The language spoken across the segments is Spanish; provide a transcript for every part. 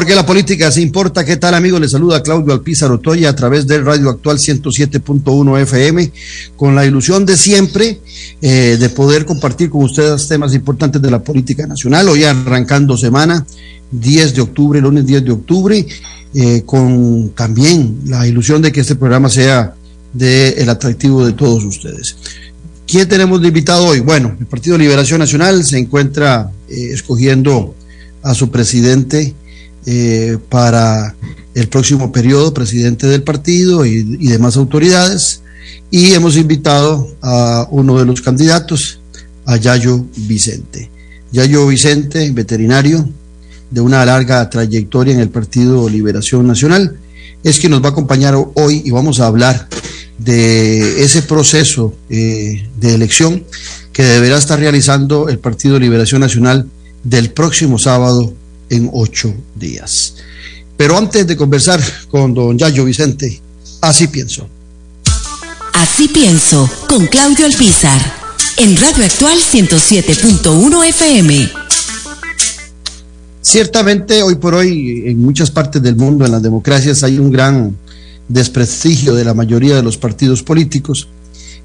Porque la política se importa. ¿Qué tal, amigos? Les saluda Claudio Alpizar Otoya a través de Radio Actual 107.1 FM, con la ilusión de siempre eh, de poder compartir con ustedes temas importantes de la política nacional. Hoy arrancando semana, 10 de octubre, lunes 10 de octubre, eh, con también la ilusión de que este programa sea del el atractivo de todos ustedes. ¿Quién tenemos de invitado hoy? Bueno, el Partido Liberación Nacional se encuentra eh, escogiendo a su presidente eh, para el próximo periodo, presidente del partido y, demás autoridades. Y hemos invitado a uno de los candidatos, a Yayo Vicente. Yayo Vicente, veterinario de una larga trayectoria en el Partido Liberación Nacional, es quien nos va a acompañar hoy y vamos a hablar de ese proceso eh, de elección que deberá estar realizando el Partido Liberación Nacional del próximo sábado en ocho días. Pero antes de conversar con don Yayo Vicente, así pienso. Así pienso, con Claudio Alpizar, en Radio Actual 107.1 FM. Ciertamente, hoy por hoy, en muchas partes del mundo, en las democracias, hay un gran desprestigio de la mayoría de los partidos políticos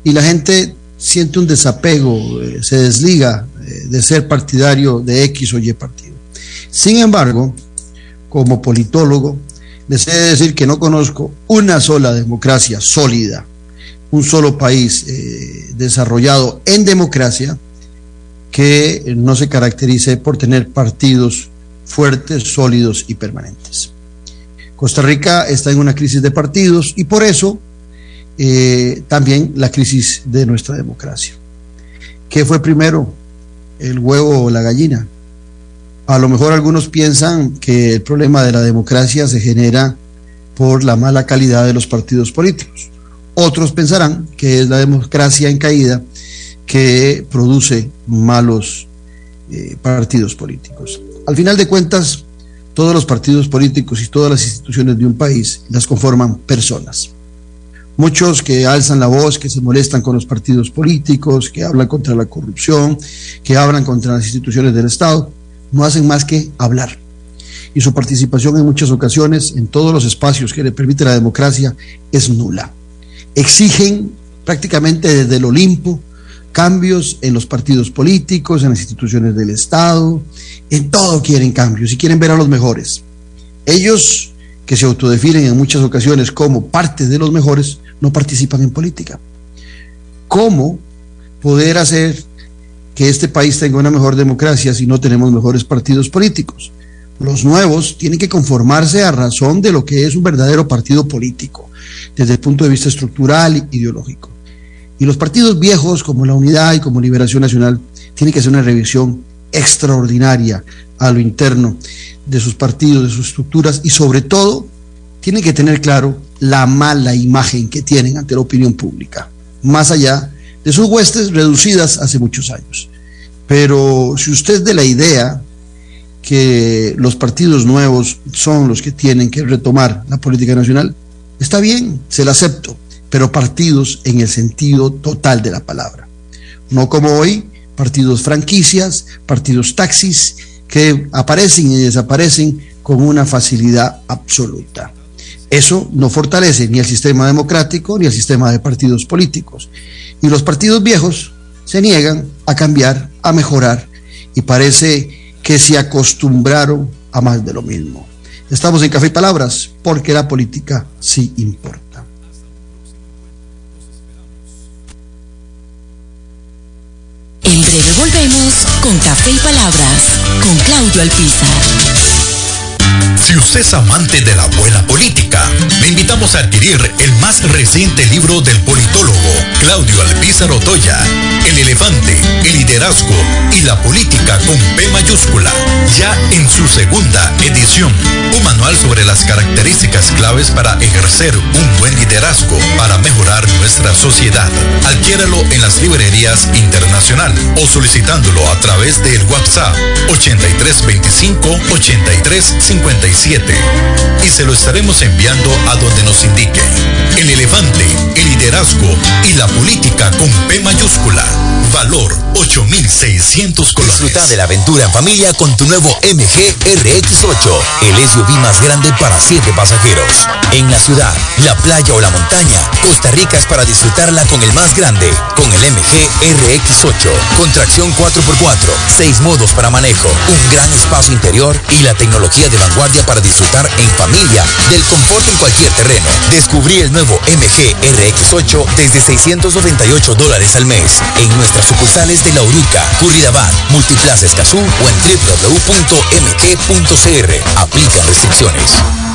y la gente siente un desapego, eh, se desliga eh, de ser partidario de X o Y partido. Sin embargo, como politólogo, les he de decir que no conozco una sola democracia sólida, un solo país eh, desarrollado en democracia que no se caracterice por tener partidos fuertes, sólidos y permanentes. Costa Rica está en una crisis de partidos y por eso eh, también la crisis de nuestra democracia. ¿Qué fue primero, el huevo o la gallina? A lo mejor algunos piensan que el problema de la democracia se genera por la mala calidad de los partidos políticos. Otros pensarán que es la democracia en caída que produce malos eh, partidos políticos. Al final de cuentas, todos los partidos políticos y todas las instituciones de un país las conforman personas. Muchos que alzan la voz, que se molestan con los partidos políticos, que hablan contra la corrupción, que hablan contra las instituciones del Estado, no hacen más que hablar. Y su participación en muchas ocasiones, en todos los espacios que le permite la democracia, es nula. Exigen prácticamente desde el Olimpo cambios en los partidos políticos, en las instituciones del Estado, en todo quieren cambios y quieren ver a los mejores. Ellos, que se autodefinen en muchas ocasiones como parte de los mejores, no participan en política. ¿Cómo poder hacer que este país tenga una mejor democracia si no tenemos mejores partidos políticos. Los nuevos tienen que conformarse a razón de lo que es un verdadero partido político, desde el punto de vista estructural e ideológico. Y los partidos viejos, como la Unidad y como Liberación Nacional, tienen que hacer una revisión extraordinaria a lo interno de sus partidos, de sus estructuras y sobre todo tienen que tener claro la mala imagen que tienen ante la opinión pública, más allá de sus huestes reducidas hace muchos años. Pero si usted de la idea que los partidos nuevos son los que tienen que retomar la política nacional, está bien, se la acepto, pero partidos en el sentido total de la palabra. No como hoy, partidos franquicias, partidos taxis, que aparecen y desaparecen con una facilidad absoluta. Eso no fortalece ni el sistema democrático ni el sistema de partidos políticos. Y los partidos viejos se niegan a cambiar, a mejorar, y parece que se acostumbraron a más de lo mismo. Estamos en Café y Palabras porque la política sí importa. En breve volvemos con Café y Palabras con Claudio Alpizar. Si usted es amante de la buena política, le invitamos a adquirir el más reciente libro del politólogo Claudio Alpizar Otoya, El elefante, el liderazgo y la política con P mayúscula, ya en su segunda edición. un manual sobre las características claves para ejercer un buen liderazgo para mejorar nuestra sociedad. Adquiéralo en las librerías internacional o solicitándolo a través del WhatsApp 8325-8357 y se lo estaremos enviando a donde nos indique. El elefante, el liderazgo y la política con P mayúscula. Valor 8600 colores. Disfruta de la aventura en familia con tu nuevo MG RX8, el SUV más grande para 7 pasajeros. En la ciudad, la playa o la montaña, Costa Rica es para disfrutarla con el más grande, con el MG RX8, con tracción 4x4, 6 modos para manejo, un gran espacio interior y la tecnología de vanguardia para disfrutar en familia del confort en cualquier terreno. Descubrí el nuevo MG RX8 desde 698 dólares al mes en nuestras sucursales de La Uruca, Curridabat, Multiplaza Escazú o en www.mg.cr. Aplican restricciones.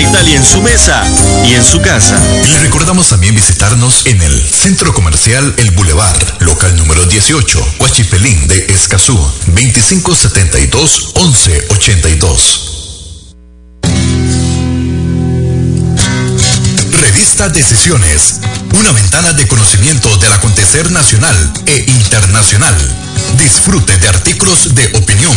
Italia en su mesa y en su casa. Le recordamos también visitarnos en el Centro Comercial El Boulevard, local número 18, Huachipelín de Escazú, 2572-1182. Revista Decisiones, una ventana de conocimiento del acontecer nacional e internacional. Disfrute de artículos de opinión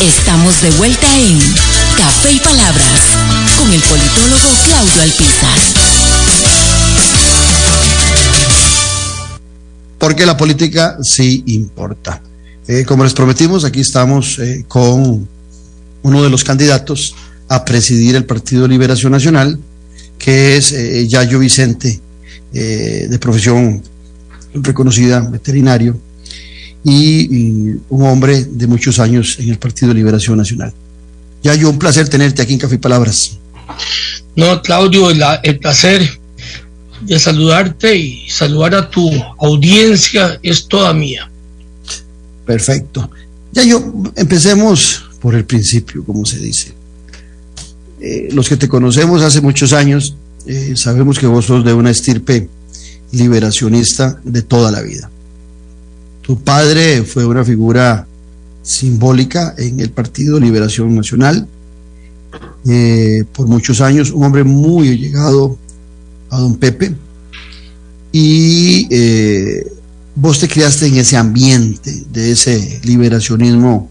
Estamos de vuelta en Café y Palabras con el politólogo Claudio Alpizar. Porque la política sí importa. Eh, como les prometimos, aquí estamos eh, con uno de los candidatos a presidir el Partido Liberación Nacional, que es eh, Yayo Vicente, de profesión reconocida, veterinario, y, un hombre de muchos años en el Partido Liberación Nacional. Yayo, un placer tenerte aquí en Café y Palabras. No, Claudio, el, el placer de saludarte y saludar a tu audiencia es toda mía. Perfecto. Yayo, empecemos por el principio, como se dice. Eh, los que te conocemos hace muchos años, eh, sabemos que vos sos de una estirpe liberacionista de toda la vida. Tu padre fue una figura simbólica en el Partido Liberación Nacional eh, por muchos años, un hombre muy llegado a don Pepe y vos te criaste en ese ambiente de ese liberacionismo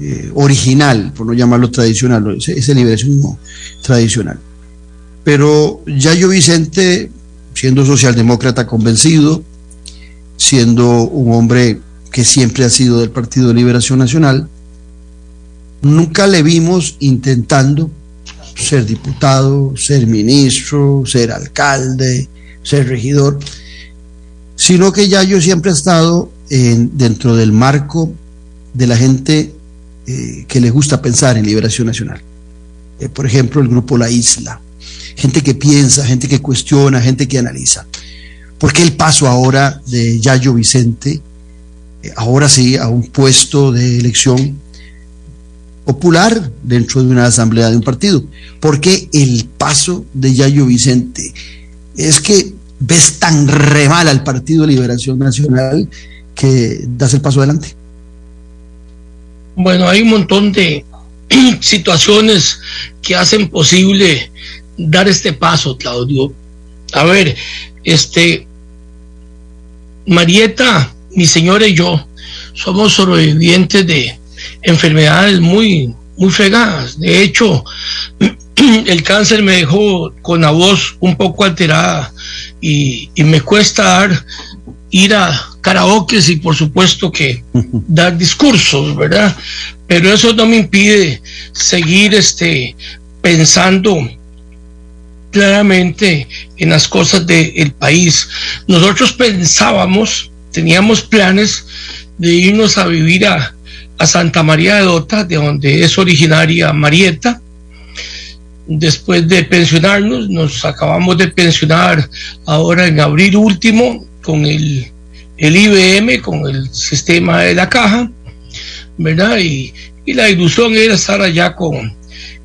eh, original, por no llamarlo tradicional, ese, ese liberacionismo tradicional. Pero Yayo Vicente, siendo socialdemócrata convencido, siendo un hombre que siempre ha sido del Partido de Liberación Nacional, nunca le vimos intentando ser diputado, ser ministro, ser alcalde, ser regidor, sino que Yayo siempre ha estado en, dentro del marco de la gente eh, que le gusta pensar en liberación nacional. Eh, por ejemplo, el grupo La Isla. Gente que piensa, gente que cuestiona, gente que analiza. ¿Por qué el paso ahora de Yayo Vicente, eh, ahora sí, a un puesto de elección popular dentro de una asamblea de un partido? ¿Por qué el paso de Yayo Vicente? Es que ves tan re mal al Partido de Liberación Nacional que das el paso adelante. Bueno, hay un montón de situaciones que hacen posible dar este paso, Claudio. A ver, este, Marieta, mi señora y yo somos sobrevivientes de enfermedades muy, muy fregadas. De hecho, el cáncer me dejó con la voz un poco alterada y, me cuesta dar, ir a karaoke y por supuesto que dar discursos, ¿verdad? Pero eso no me impide seguir este, pensando claramente en las cosas del país. Nosotros pensábamos, teníamos planes de irnos a vivir a, a Santa María de Dota, de donde es originaria Marieta. Después de pensionarnos, nos acabamos de pensionar ahora en abril último con el, el IBM, con el sistema de la caja, ¿verdad? Y, y la ilusión era estar allá con,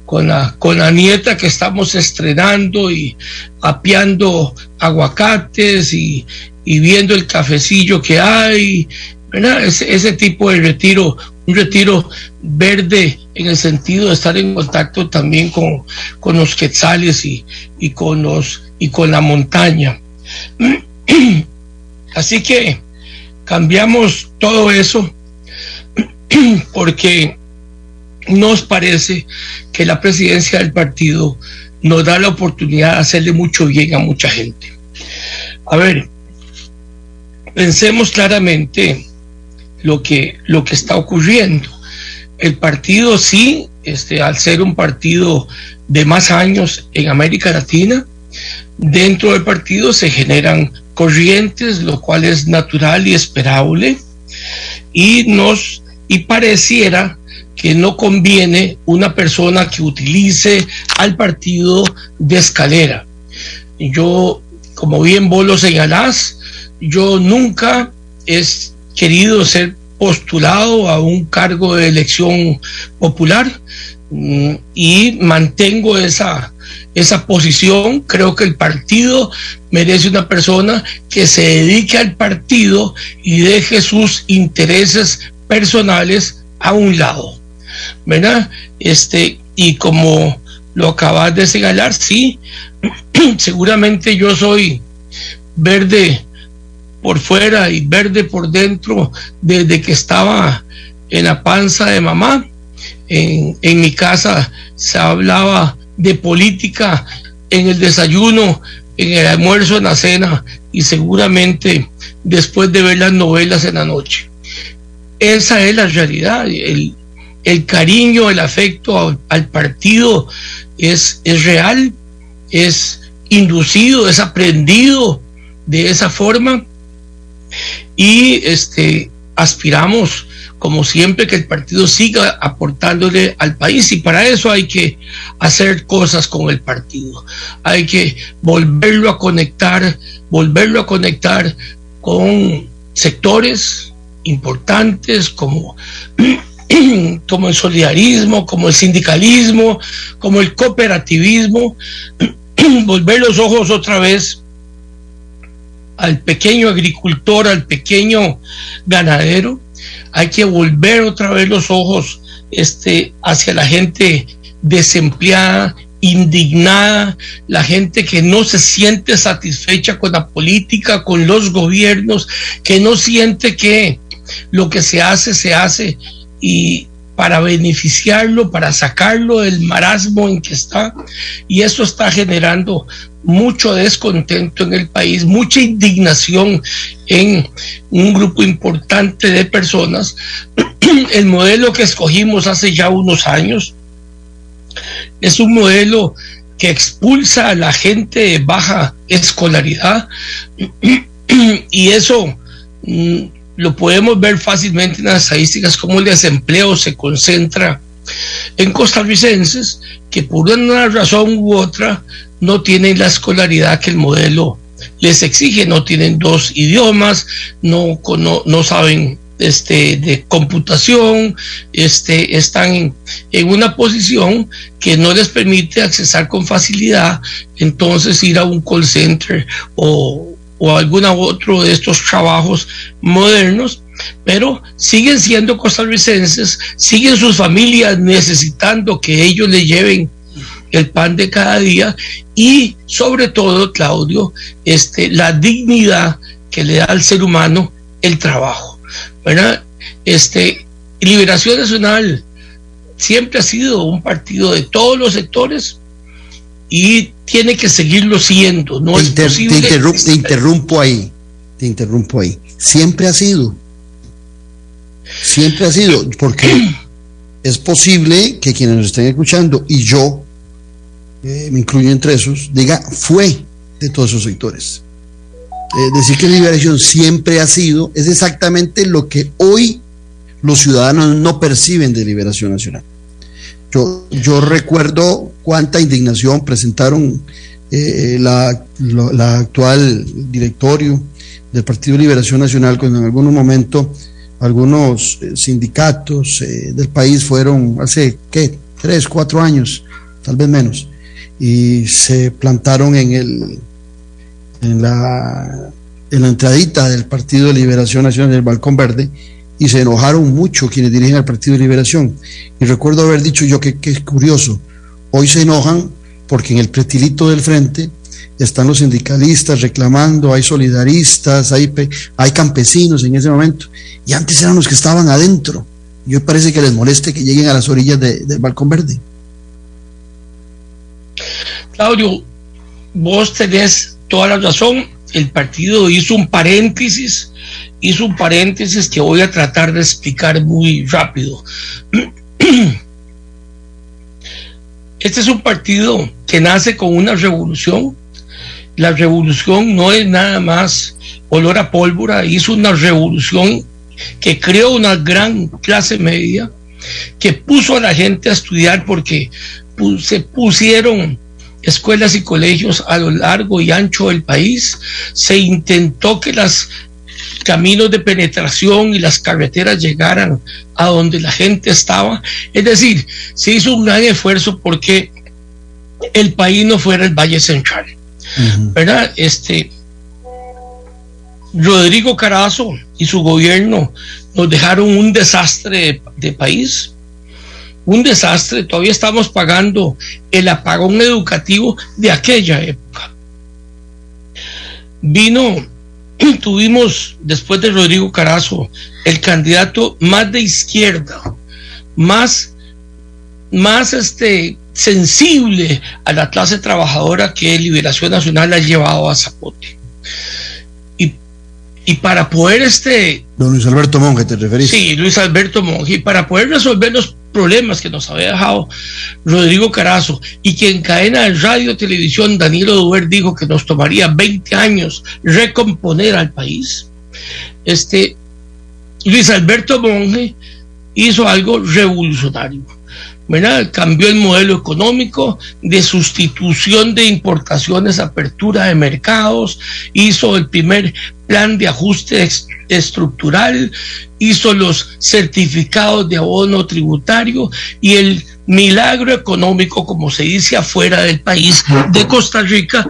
con la, con la nieta que estamos estrenando y apiando aguacates y, viendo el cafecillo que hay, ese tipo de retiro, un retiro verde en el sentido de estar en contacto también con, con los quetzales y, y, con los, y con la montaña. Así que cambiamos todo eso porque nos parece que la presidencia del partido nos da la oportunidad de hacerle mucho bien a mucha gente. A ver, pensemos claramente lo que, lo que está ocurriendo. El partido sí, este, al ser un partido de más años en América Latina, dentro del partido se generan corrientes, lo cual es natural y esperable, y nos y pareciera que no conviene una persona que utilice al partido de escalera. Yo, como bien vos lo señalás, yo nunca he querido ser postulado a un cargo de elección popular mm, y mantengo esa, esa posición. Creo que el partido merece una persona que se dedique al partido y deje sus intereses personales a un lado. ¿Verdad? Este, y como lo acabas de señalar, sí, seguramente yo soy verde por fuera y verde por dentro desde que estaba en la panza de mamá. En, en mi casa se hablaba de política en el desayuno, en el almuerzo, en la cena y seguramente después de ver las novelas en la noche. Esa es la realidad. El, el cariño, el afecto al, partido es, es real, es inducido, es aprendido de esa forma y este aspiramos como siempre que el partido siga aportándole al país y para eso hay que hacer cosas con el partido. Hay que volverlo a conectar, volverlo a conectar con sectores importantes como como el solidarismo, como el sindicalismo, como el cooperativismo, volver los ojos otra vez al pequeño agricultor, al pequeño ganadero, hay que volver otra vez los ojos este, hacia la gente desempleada, indignada, la gente que no se siente satisfecha con la política, con los gobiernos, que no siente que lo que se hace se hace y para beneficiarlo, para sacarlo del marasmo en que está. Y eso está generando mucho descontento en el país, mucha indignación en un grupo importante de personas. El modelo que escogimos hace ya unos años es un modelo que expulsa a la gente de baja escolaridad y eso mm, lo podemos ver fácilmente en las estadísticas, cómo el desempleo se concentra en costarricenses que por una razón u otra no tienen la escolaridad que el modelo les exige, no tienen dos idiomas, no, no, saben este, de computación, este, están en, en, una posición que no les permite accesar con facilidad, entonces ir a un call center o, o algún otro de estos trabajos modernos, pero siguen siendo costarricenses, siguen sus familias necesitando que ellos le lleven el pan de cada día y sobre todo, Claudio, este, la dignidad que le da al ser humano el trabajo. ¿verdad? Este, Liberación Nacional siempre ha sido un partido de todos los sectores y tiene que seguirlo siendo. No te, es posible. te interrumpo ahí, te interrumpo ahí. Siempre ha sido. Siempre ha sido, porque es posible que quienes nos estén escuchando y yo, eh, me incluyo entre esos, diga, fue de todos esos sectores. Eh, decir que liberación siempre ha sido, es exactamente lo que hoy los ciudadanos no perciben de liberación nacional. Yo, recuerdo cuánta indignación presentaron eh, la, la, actual directorio del Partido Liberación Nacional cuando en algún momento algunos eh, sindicatos eh, del país fueron hace, ¿qué? Tres, cuatro años, tal vez menos, y se plantaron en el en la, en la entradita del Partido Liberación Nacional del Balcón Verde y se enojaron mucho quienes dirigen al Partido de Liberación. Y recuerdo haber dicho yo que, es curioso, hoy se enojan porque en el pretilito del frente están los sindicalistas reclamando, hay solidaristas, hay, hay campesinos en ese momento, y antes eran los que estaban adentro. Y hoy parece que les moleste que lleguen a las orillas del balcón verde. Claudio, vos tenés toda la razón. El partido hizo un paréntesis, hizo un paréntesis que voy a tratar de explicar muy rápido. Este es un partido que nace con una revolución. La revolución no es nada más olor a pólvora, hizo una revolución que creó una gran clase media, que puso a la gente a estudiar porque se pusieron escuelas y colegios a lo largo y ancho del país, se intentó que los caminos de penetración y las carreteras llegaran a donde la gente estaba, es decir, se hizo un gran esfuerzo porque el país no fuera el Valle Central, ¿verdad? Este, Rodrigo Carazo y su gobierno nos dejaron un desastre de país, un desastre. Todavía estamos pagando el apagón educativo de aquella época. Vino, tuvimos después de Rodrigo Carazo el candidato más de izquierda, más, más este, sensible a la clase trabajadora que Liberación Nacional ha llevado a Zapote. Y, y para poder este... Don Luis Alberto Monge, ¿te referís? Sí, Luis Alberto Monge. Y para poder resolver los problemas que nos había dejado Rodrigo Carazo y que en cadena de radio televisión Danilo Duer dijo que nos tomaría 20 años recomponer al país. Este Luis Alberto Monge hizo algo revolucionario. Cambió el modelo económico de sustitución de importaciones, apertura de mercados, hizo el primer plan de ajuste estructural, hizo los certificados de abono tributario y el milagro económico, como se dice afuera del país de Costa Rica,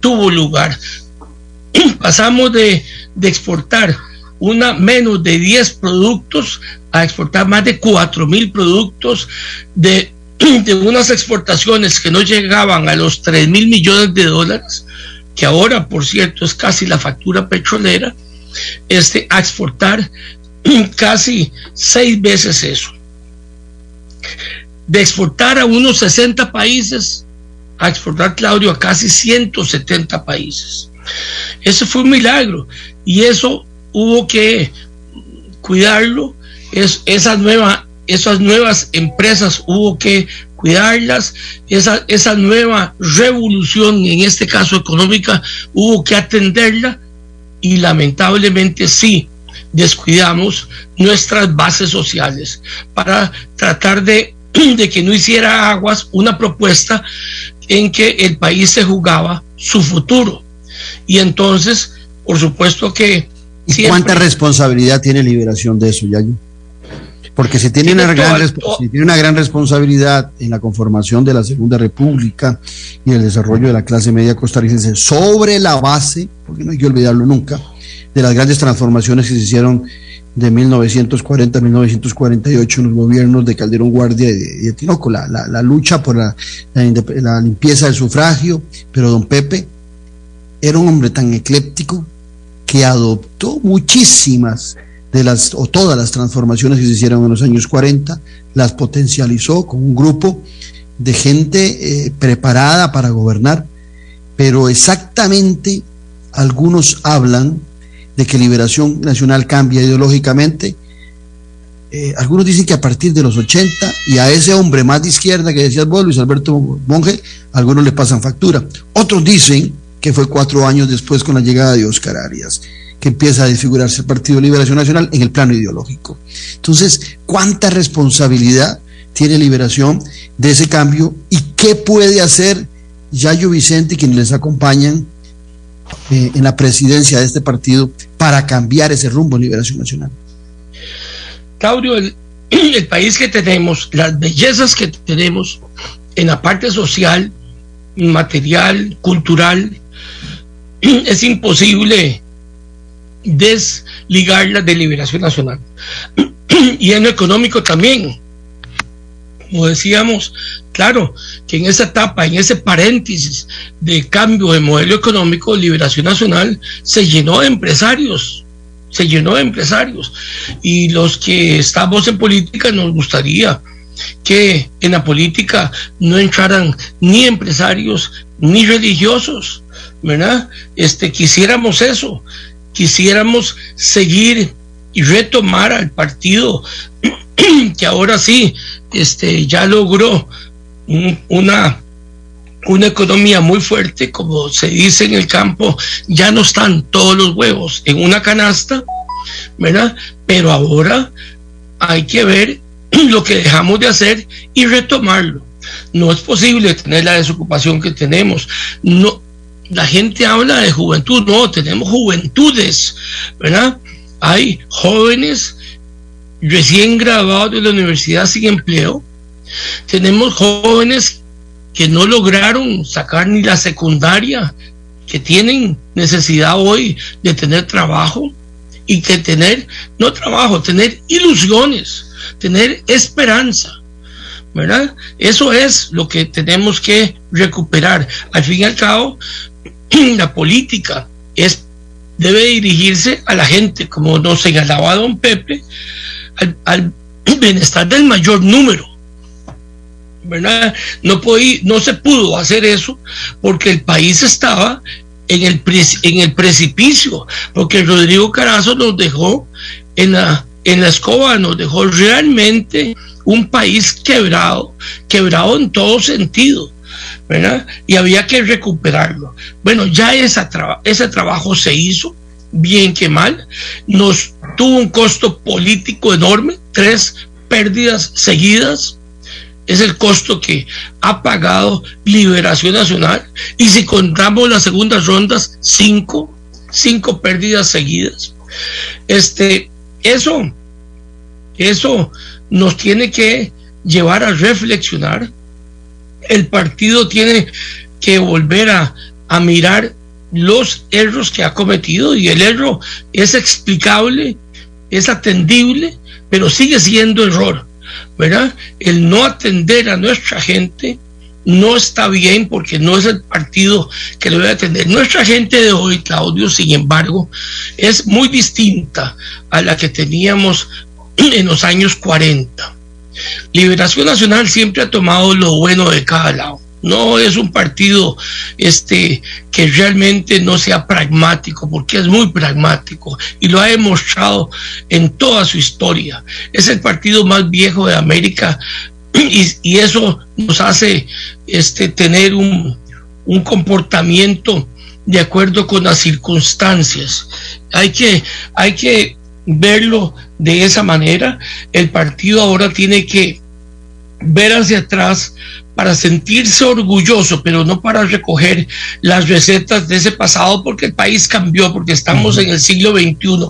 tuvo lugar. Pasamos de, exportar una menos de 10 productos a exportar más de 4 mil productos de, de, unas exportaciones que no llegaban a los 3 mil millones de dólares, que ahora, por cierto, es casi la factura petrolera, este, a exportar casi seis veces eso. De exportar a unos 60 países, a exportar, Claudio, a casi 170 países. Eso fue un milagro. Y eso hubo que cuidarlo, es, esas nuevas empresas hubo que cuidarlas, esa, esa nueva revolución, en este caso económica, hubo que atenderla y lamentablemente sí, descuidamos nuestras bases sociales para tratar de, de que no hiciera aguas una propuesta en que el país se jugaba su futuro. Y entonces, por supuesto que ¿Y cuánta responsabilidad tiene Liberación de eso, Yayo? Porque se tiene, una gran, tiene una gran responsabilidad en la conformación de la Segunda República y el desarrollo de la clase media costarricense sobre la base, porque no hay que olvidarlo nunca, de las grandes transformaciones que se hicieron de 1940 a 1948 en los gobiernos de Calderón Guardia y de, Tinoco, la, la, lucha por la, la limpieza del sufragio, pero don Pepe era un hombre tan ecléptico que adoptó muchísimas de las, o todas las transformaciones que se hicieron en los años 40, las potencializó con un grupo de gente eh, preparada para gobernar, pero exactamente algunos hablan de que Liberación Nacional cambia ideológicamente. Eh, algunos dicen que a partir de los 80 y a ese hombre más de izquierda que decías vos, Luis Alberto Monge, algunos le pasan factura. Otros dicen que fue cuatro años después con la llegada de Oscar Arias que empieza a desfigurarse el Partido Liberación Nacional en el plano ideológico. Entonces, ¿cuánta responsabilidad tiene Liberación de ese cambio y qué puede hacer Yayo Vicente y quienes les acompañan eh, en la presidencia de este partido para cambiar ese rumbo en Liberación Nacional? Claudio, el, el país que tenemos, las bellezas que tenemos en la parte social, material, cultural, es imposible desligarla de liberación nacional. y en lo económico también. Como decíamos, claro, que en esa etapa, en ese paréntesis de cambio de modelo económico, Liberación Nacional se llenó de empresarios, se llenó de empresarios. Y los que estamos en política nos gustaría que en la política no entraran ni empresarios ni religiosos, ¿verdad? Este, quisiéramos eso, quisiéramos seguir y retomar al partido que ahora sí este, ya logró una, una economía muy fuerte, como se dice en el campo, ya no están todos los huevos en una canasta, ¿verdad? Pero ahora hay que ver lo que dejamos de hacer y retomarlo. No es posible tener la desocupación que tenemos. No, la gente habla de juventud, no, tenemos juventudes, ¿verdad? Hay jóvenes recién graduados de la universidad sin empleo, tenemos jóvenes que no lograron sacar ni la secundaria, que tienen necesidad hoy de tener trabajo y que tener, no trabajo, tener ilusiones, tener esperanza. ¿verdad? Eso es lo que tenemos que recuperar. Al fin y al cabo, la política es, debe dirigirse a la gente, como nos señalaba don Pepe, al, bienestar del mayor número. No, no se pudo hacer eso porque el país estaba en el, en el precipicio, porque Rodrigo Carazo nos dejó en la, en la escoba, nos dejó realmente un país quebrado, quebrado en todo sentido. Y había que recuperarlo. Bueno, ya ese trabajo se hizo, bien que mal, nos tuvo un costo político enorme, tres pérdidas seguidas, es el costo que ha pagado Liberación Nacional, y si contamos las segundas rondas, cinco, cinco pérdidas seguidas. Este, eso, eso nos tiene que llevar a reflexionar el partido tiene que volver a, mirar los errores que ha cometido y el error es explicable, es atendible, pero sigue siendo error, ¿verdad? El no atender a nuestra gente no está bien porque no es el partido que lo debe atender. Nuestra gente de hoy, Claudio, sin embargo, es muy distinta a la que teníamos en los años 40. Liberación Nacional siempre ha tomado lo bueno de cada lado. No es un partido este, que realmente no sea pragmático, porque es muy pragmático y lo ha demostrado en toda su historia. Es el partido más viejo de América y, eso nos hace este, tener un, un comportamiento de acuerdo con las circunstancias. Hay que, hay que verlo de esa manera. El partido ahora tiene que ver hacia atrás para sentirse orgulloso, pero no para recoger las recetas de ese pasado, porque el país cambió, porque estamos en el siglo XXI.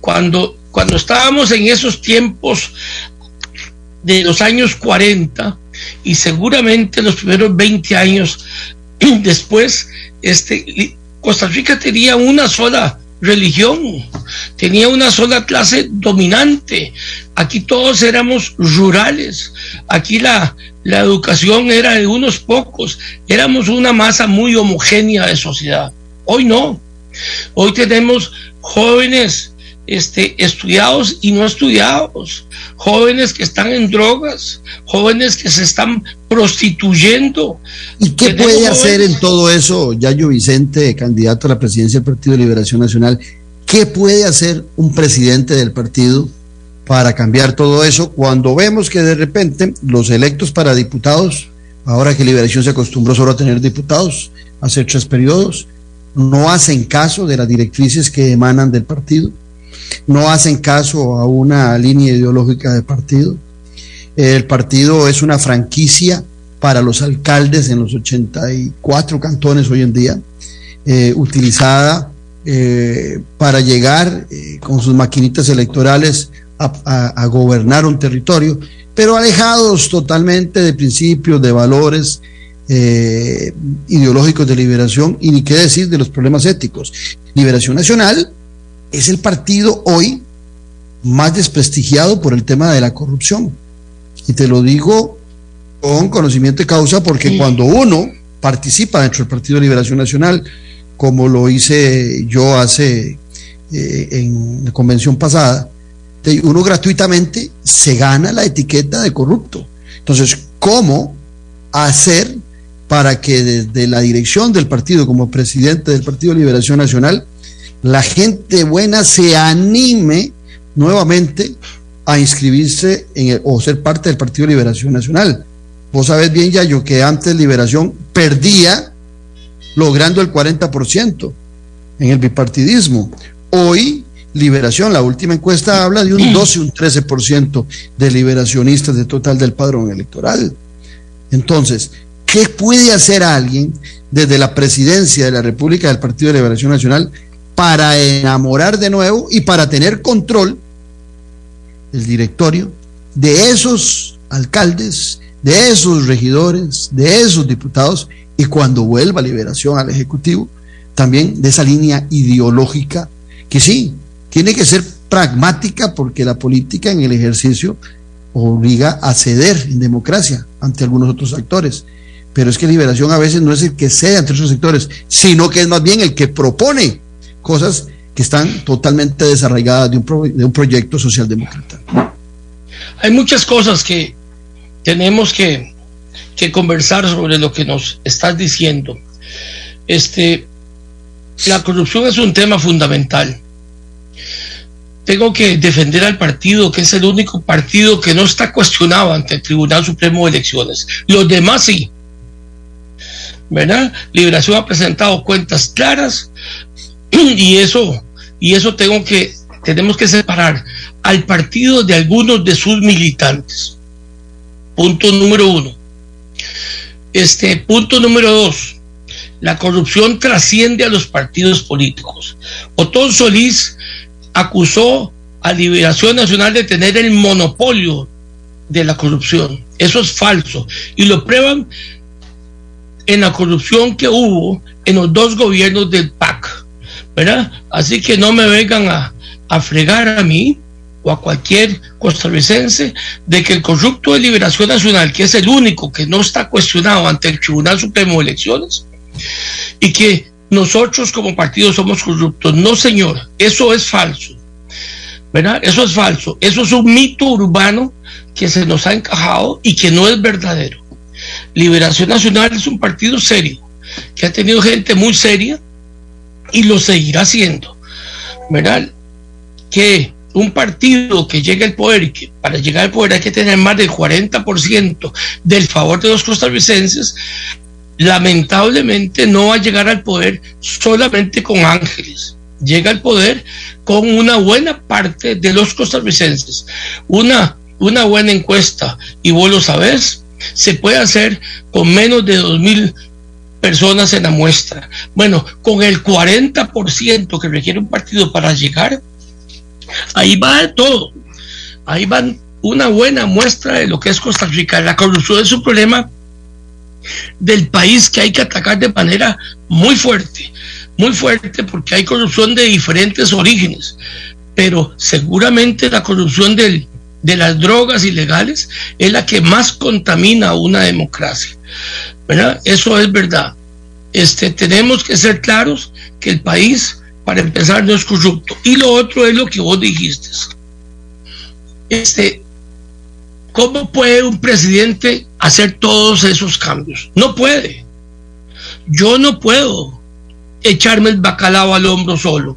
Cuando, cuando estábamos en esos tiempos de los años 40 y seguramente los primeros 20 años después, este, Costa Rica tenía una sola religión, tenía una sola clase dominante. Aquí todos éramos rurales, aquí la, la educación era de unos pocos, éramos una masa muy homogénea de sociedad. Hoy no, hoy tenemos jóvenes este, estudiados y no estudiados, jóvenes que están en drogas, jóvenes que se están prostituyendo. ¿Y qué puede hacer en todo eso, Yayo Vicente, candidato a la presidencia del Partido de Liberación Nacional? ¿Qué puede hacer un presidente del partido para cambiar todo eso cuando vemos que de repente los electos para diputados, ahora que Liberación se acostumbró solo a tener diputados, hace tres periodos, no hacen caso de las directrices que emanan del partido, no hacen caso a una línea ideológica de partido. El partido es una franquicia para los alcaldes en los 84 cantones hoy en día, eh, utilizada eh, para llegar eh, con sus maquinitas electorales a, gobernar un territorio, pero alejados totalmente de principios, de valores ideológicos de liberación y ni qué decir de los problemas éticos. Liberación Nacional es el partido hoy más desprestigiado por el tema de la corrupción. Y te lo digo con conocimiento de causa porque cuando uno participa dentro del Partido de Liberación Nacional, como lo hice yo hace eh, en la convención pasada, uno gratuitamente se gana la etiqueta de corrupto. Entonces, ¿cómo hacer para que desde la dirección del partido, como presidente del Partido de Liberación Nacional, la gente buena se anime nuevamente a inscribirse en o ser parte del Partido de Liberación Nacional? Vos sabés bien, ya yo que antes Liberación perdía logrando el 40% en el bipartidismo. Hoy liberación. La última encuesta habla de un 12, un 13% de liberacionistas de total del padrón electoral. Entonces, ¿qué puede hacer alguien desde la presidencia de la República del Partido de Liberación Nacional para enamorar de nuevo y para tener control el directorio de esos alcaldes, de esos regidores, de esos diputados y cuando vuelva liberación al Ejecutivo, también de esa línea ideológica que sí, tiene que ser pragmática porque la política en el ejercicio obliga a ceder en democracia ante algunos otros actores. Pero es que liberación a veces no es el que cede ante otros sectores, sino que es más bien el que propone cosas que están totalmente desarraigadas de un, de un proyecto socialdemócrata. Hay muchas cosas que tenemos que, que conversar sobre lo que nos estás diciendo. Este, la corrupción es un tema fundamental tengo que defender al partido, que es el único partido que no está cuestionado ante el Tribunal Supremo de Elecciones. Los demás sí. ¿Verdad? Liberación ha presentado cuentas claras y eso, y eso tengo que, tenemos que separar al partido de algunos de sus militantes. Punto número uno. Este punto número dos. La corrupción trasciende a los partidos políticos. Otón Solís acusó a Liberación Nacional de tener el monopolio de la corrupción. Eso es falso. Y lo prueban en la corrupción que hubo en los dos gobiernos del PAC. ¿Verdad? Así que no me vengan a, a fregar a mí o a cualquier costarricense de que el corrupto de Liberación Nacional, que es el único que no está cuestionado ante el Tribunal Supremo de Elecciones, y que nosotros como partido somos corruptos. No, señor, eso es falso. ¿Verdad? Eso es falso. Eso es un mito urbano que se nos ha encajado y que no es verdadero. Liberación Nacional es un partido serio, que ha tenido gente muy seria y lo seguirá haciendo. ¿Verdad? Que un partido que llegue al poder que para llegar al poder hay que tener más del 40% del favor de los costarricenses, lamentablemente no va a llegar al poder solamente con ángeles. Llega al poder con una buena parte de los costarricenses. Una, una buena encuesta, y vos lo sabés, se puede hacer con menos de dos mil personas en la muestra. Bueno, con el 40% que requiere un partido para llegar, ahí va todo. Ahí van una buena muestra de lo que es Costa Rica. La corrupción es un problema del país que hay que atacar de manera muy fuerte, muy fuerte porque hay corrupción de diferentes orígenes, pero seguramente la corrupción de las drogas ilegales es la que más contamina una democracia. ¿Verdad? Eso es verdad. Este, tenemos que ser claros que el país para empezar, no es corrupto. Y lo otro es lo que vos dijiste. Este, ¿Cómo puede un presidente hacer todos esos cambios? No puede. Yo no puedo echarme el bacalao al hombro solo.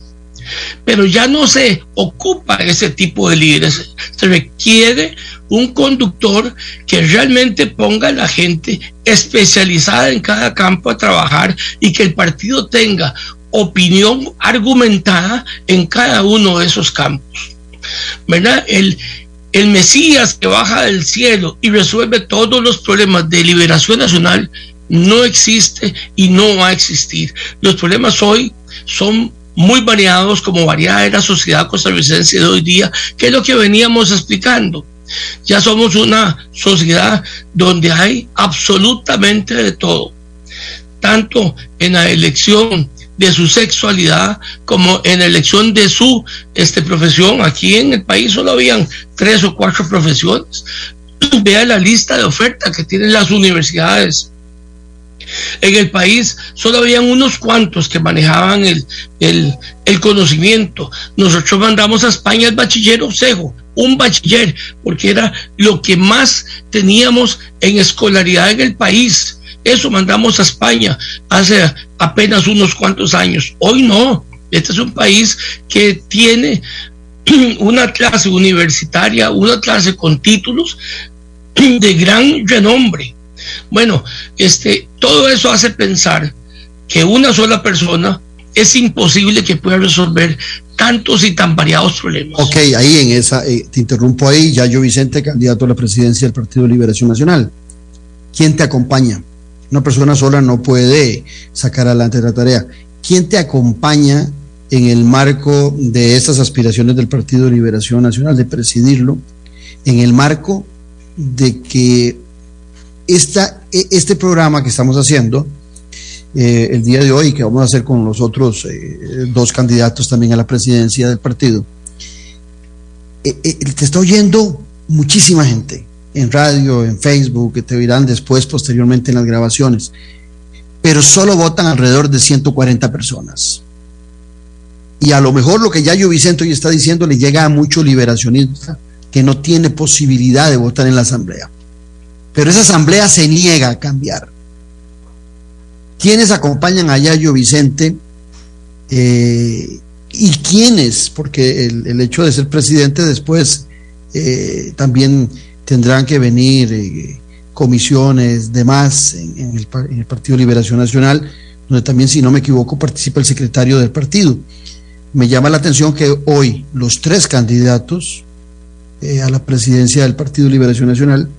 Pero ya no se ocupa ese tipo de líderes. Se requiere un conductor que realmente ponga a la gente especializada en cada campo a trabajar y que el partido tenga opinión argumentada en cada uno de esos campos. ¿Verdad? El, el Mesías que baja del cielo y resuelve todos los problemas de liberación nacional no existe y no va a existir. Los problemas hoy son muy variados como variada la sociedad costarricense de hoy día, que es lo que veníamos explicando. Ya somos una sociedad donde hay absolutamente de todo, tanto en la elección de su sexualidad como en la elección de su este, profesión. Aquí en el país solo habían tres o cuatro profesiones. Vea la lista de ofertas que tienen las universidades. En el país solo habían unos cuantos que manejaban el, el, el conocimiento. Nosotros mandamos a España el bachiller Osejo, un bachiller, porque era lo que más teníamos en escolaridad en el país eso mandamos a España hace apenas unos cuantos años. Hoy no. Este es un país que tiene una clase universitaria, una clase con títulos de gran renombre. Bueno, este, todo eso hace pensar que una sola persona es imposible que pueda resolver tantos y tan variados problemas. Ok, ahí en esa, eh, te interrumpo ahí, ya yo Vicente, candidato a la presidencia del Partido Liberación Nacional. ¿Quién te acompaña? Una persona sola no puede sacar adelante la tarea. ¿Quién te acompaña en el marco de estas aspiraciones del Partido Liberación Nacional, de presidirlo, en el marco de que e, este programa que estamos haciendo eh, el día de hoy, que vamos a hacer con los otros eh, dos candidatos también a la presidencia del partido, eh, te está oyendo muchísima gente en radio, en Facebook, que te oirán después, posteriormente en las grabaciones. Pero solo votan alrededor de 140 personas. Y a lo mejor lo que Yayo Vicente hoy está diciendo le llega a mucho liberacionista que no tiene posibilidad de votar en la asamblea. Pero esa asamblea se niega a cambiar. ¿Quiénes acompañan a Yayo Vicente? Eh, ¿Y quiénes? Porque el, hecho de ser presidente después eh, también tendrán que venir eh, comisiones, demás, en, el, en, el, Partido Liberación Nacional, donde también, si no me equivoco, participa el secretario del partido. Me llama la atención que hoy los tres candidatos eh, a la presidencia del Partido Liberación Nacional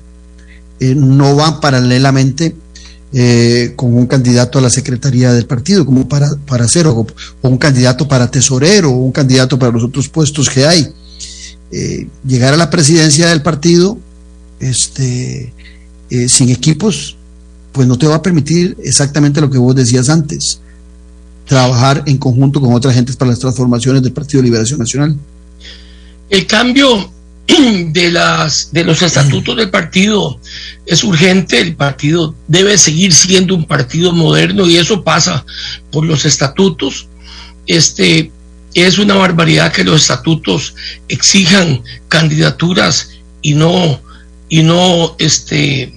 eh, no van paralelamente con un candidato a la secretaría del partido, como para, para hacer, o, un candidato para tesorero, o un candidato para los otros puestos que hay. llegar a la presidencia del partido este, eh, sin equipos, pues no te va a permitir exactamente lo que vos decías antes, trabajar en conjunto con otras gentes para las transformaciones del Partido de Liberación Nacional. El cambio de, las, de los estatutos del partido es urgente, el partido debe seguir siendo un partido moderno y eso pasa por los estatutos. Este, es una barbaridad que los estatutos exijan candidaturas y no y no este,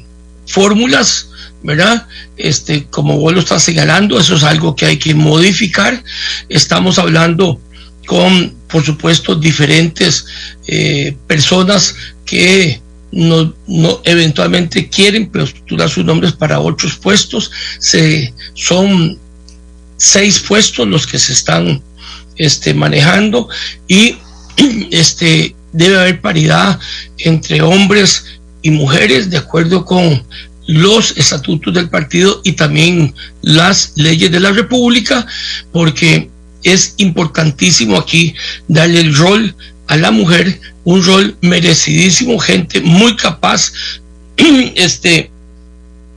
fórmulas, ¿verdad? Este, como vos lo estás señalando, eso es algo que hay que modificar. Estamos hablando con, por supuesto, diferentes eh, personas que no, no, eventualmente quieren postular sus nombres para otros puestos. Se, son seis puestos los que se están este, manejando y este, debe haber paridad entre hombres y mujeres de acuerdo con los estatutos del partido y también las leyes de la República, porque es importantísimo aquí darle el rol a la mujer, un rol merecidísimo, gente muy capaz, este,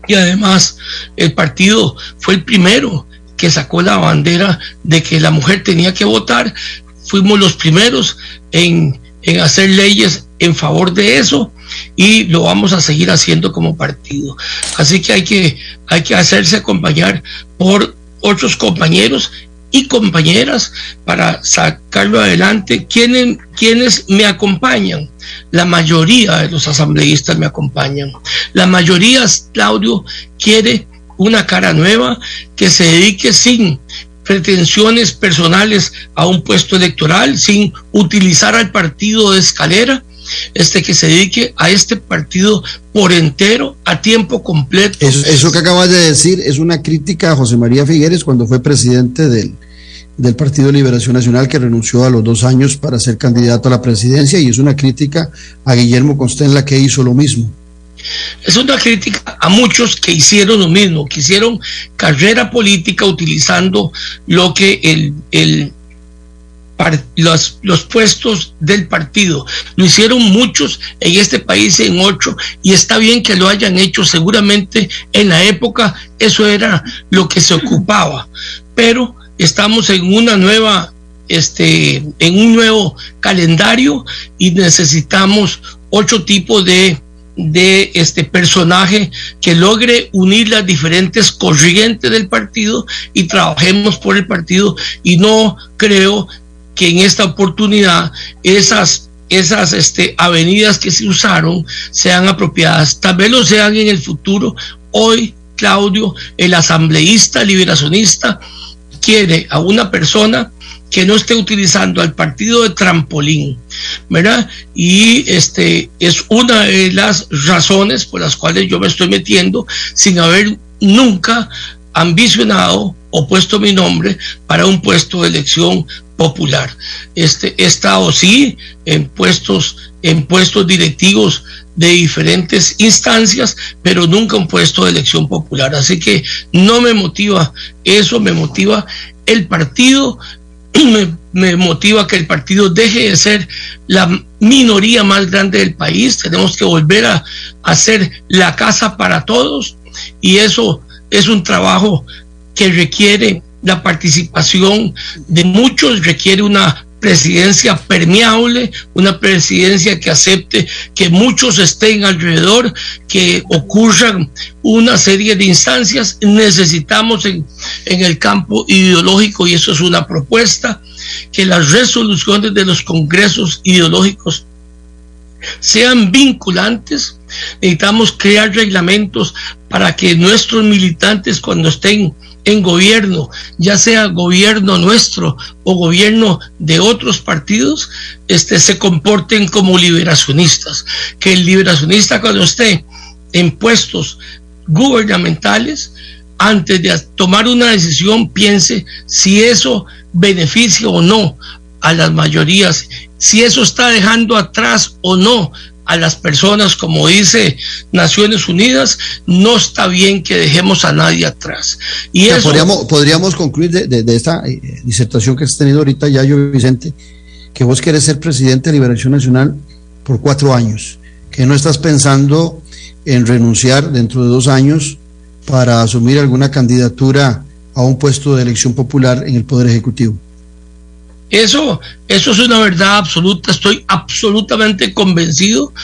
y además el partido fue el primero que sacó la bandera de que la mujer tenía que votar, fuimos los primeros en, en hacer leyes en favor de eso y lo vamos a seguir haciendo como partido. Así que hay que, hay que hacerse acompañar por otros compañeros y compañeras para sacarlo adelante. ¿Quiénes, quienes me acompañan? La mayoría de los asambleístas me acompañan. La mayoría, Claudio, quiere una cara nueva que se dedique sin pretensiones personales a un puesto electoral, sin utilizar al partido de escalera, este que se dedique a este partido por entero, a tiempo completo. Eso, que acabas de decir es una crítica a José María Figueres cuando fue presidente del, del Partido Liberación Nacional que renunció a los dos años para ser candidato a la presidencia y es una crítica a Guillermo Constenla que hizo lo mismo. Es una crítica a muchos que hicieron lo mismo, que hicieron carrera política utilizando lo que el, el los, los puestos del partido. Lo hicieron muchos en este país, en ocho, y está bien que lo hayan hecho. Seguramente en la época eso era lo que se ocupaba. Pero estamos en una nueva, este, en un nuevo calendario y necesitamos ocho tipos de de este personaje que logre unir las diferentes corrientes del partido y trabajemos por el partido y no creo que en esta oportunidad esas esas este, avenidas que se usaron sean apropiadas. Tal vez lo sean en el futuro. Hoy, Claudio, el asambleísta liberacionista, quiere a una persona que no esté utilizando al partido de trampolín, ¿verdad? Y este es una de las razones por las cuales yo me estoy metiendo sin haber nunca ambicionado o puesto mi nombre para un puesto de elección popular. Este, he estado sí en puestos, en puestos directivos de diferentes instancias, pero nunca un puesto de elección popular. Así que no me motiva eso, me motiva el partido, me, motiva que el partido deje de ser la minoría más grande del país. Tenemos que volver a hacer la casa para todos y eso es un trabajo que requiere la participación de muchos, requiere una presidencia permeable, una presidencia que acepte que muchos estén alrededor, que ocurran una serie de instancias. Necesitamos en, el campo ideológico, y eso es una propuesta, que las resoluciones de los congresos ideológicos sean vinculantes. Necesitamos crear reglamentos para que nuestros militantes cuando estén en gobierno, ya sea gobierno nuestro o gobierno de otros partidos, este, se comporten como liberacionistas. Que el liberacionista cuando esté en puestos gubernamentales, antes de tomar una decisión, piense si eso beneficia o no a las mayorías, si eso está dejando atrás o no a las personas, como dice Naciones Unidas, no está bien que dejemos a nadie atrás. Y eso, podríamos, podríamos concluir de, esta eh, disertación que has tenido ahorita, ya yo, Vicente, que vos querés ser presidente de Liberación Nacional por cuatro años, que no estás pensando en renunciar dentro de dos años para asumir alguna candidatura a un puesto de elección popular en el Poder Ejecutivo. Eso, eso es una verdad absoluta, estoy absolutamente convencido.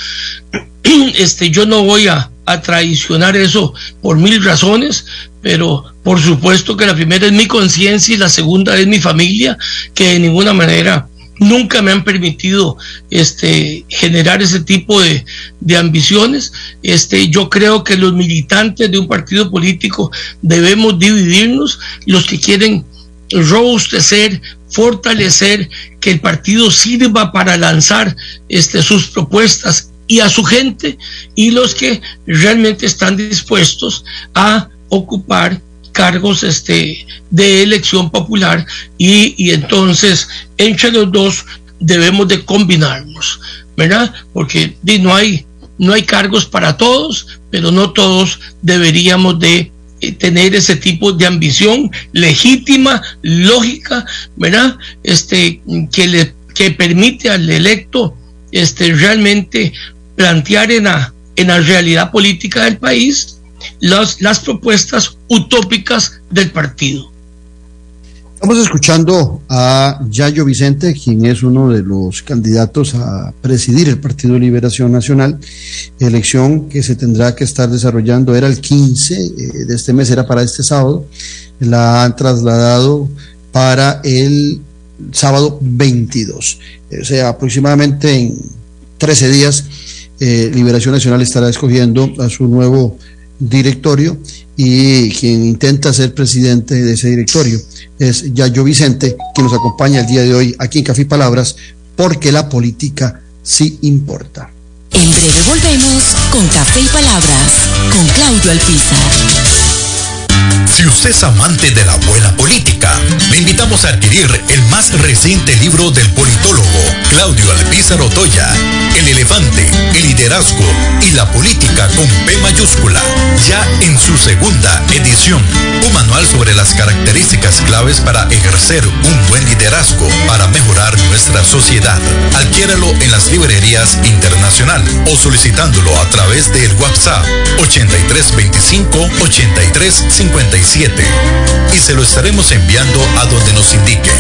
Este, yo no voy a, a traicionar eso por mil razones, pero por supuesto que la primera es mi conciencia y la segunda es mi familia, que de ninguna manera nunca me han permitido este generar ese tipo de, de, ambiciones. Este, yo creo que los militantes de un partido político debemos dividirnos, los que quieren robustecer, fortalecer, que el partido sirva para lanzar este, sus propuestas y a su gente, y los que realmente están dispuestos a ocupar cargos este, de elección popular y, y entonces entre los dos debemos de combinarnos, ¿verdad? Porque no hay, no hay cargos para todos, pero no todos deberíamos de tener ese tipo de ambición legítima, lógica, ¿verdad? Este, que le que permite al electo este, realmente plantear en la, en la realidad política del país las, las propuestas utópicas del partido. Estamos escuchando a Yayo Vicente, quien es uno de los candidatos a presidir el Partido Liberación Nacional, elección que se tendrá que estar desarrollando, era el 15 eh, de este mes, era para este sábado, la han trasladado para el sábado 22. O sea, aproximadamente en 13 días, eh, Liberación Nacional estará escogiendo a su nuevo directorio y quien intenta ser presidente de ese directorio es Yayo Vicente, que nos acompaña el día de hoy aquí en Café y Palabras, porque la política sí importa. En breve volvemos con Café y Palabras, con Claudio Alpizar. Si usted es amante de la buena política, le invitamos a adquirir el más reciente libro del politólogo Claudio Alpizar Otoya, El elefante, el liderazgo y la política con P mayúscula, ya en su segunda edición. Un manual sobre las características claves para ejercer un buen liderazgo para mejorar nuestra sociedad. Adquiéralo en las librerías internacional o solicitándolo a través del WhatsApp 8325 8355 y se lo estaremos enviando a donde nos indique.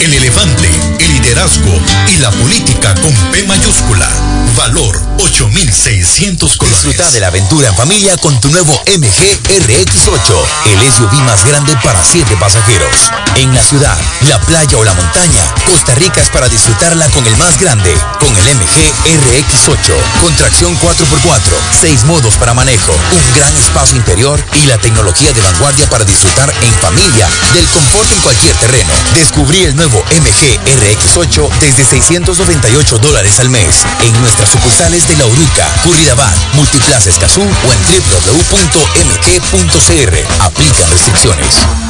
El elefante, el liderazgo y la política con P mayúscula. Valor 8.600 colores. Disfruta de la aventura en familia con tu nuevo MG RX8, el SUV más grande para 7 pasajeros. En la ciudad, la playa o la montaña, Costa Rica es para disfrutarla con el más grande, con el MG RX8, con tracción 4x4, 6 modos para manejo, un gran espacio interior y la tecnología de vanguardia para disfrutar en familia del confort en cualquier terreno. Descubrí el nuevo MG RX8 desde 698 dólares al mes en nuestras sucursales de La Uruca, Curridabat, Multiplaza Escazú o en www.mg.cr. Aplican restricciones.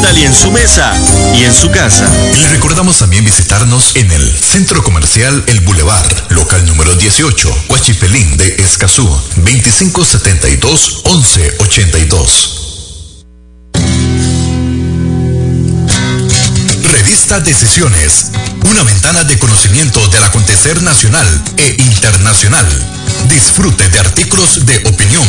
Italia en su mesa y en su casa. Le recordamos también visitarnos en el Centro Comercial El Boulevard, local número 18, Huachipelín de Escazú, 2572-1182. Revista Decisiones, una ventana de conocimiento del acontecer nacional e internacional. Disfrute de artículos de opinión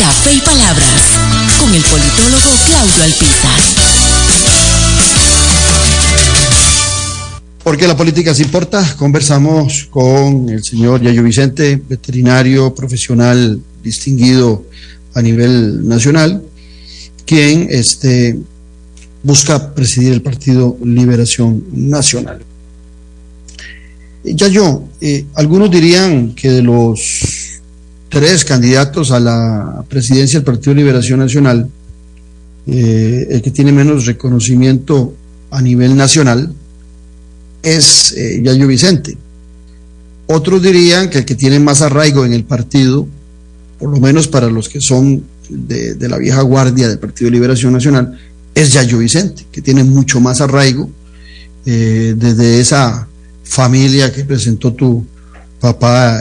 Café y Palabras con el politólogo Claudio Alpizar. Porque la política se importa, conversamos con el señor Yayo Vicente, veterinario profesional distinguido a nivel nacional, quien este, busca presidir el Partido Liberación Nacional. Yayo, eh, algunos dirían que de los tres candidatos a la presidencia del Partido Liberación Nacional, eh, el que tiene menos reconocimiento a nivel nacional es eh, Yayo Vicente. Otros dirían que el que tiene más arraigo en el partido, por lo menos para los que son de, la vieja guardia del Partido Liberación Nacional, es Yayo Vicente, que tiene mucho más arraigo eh, desde esa familia que presentó tu papá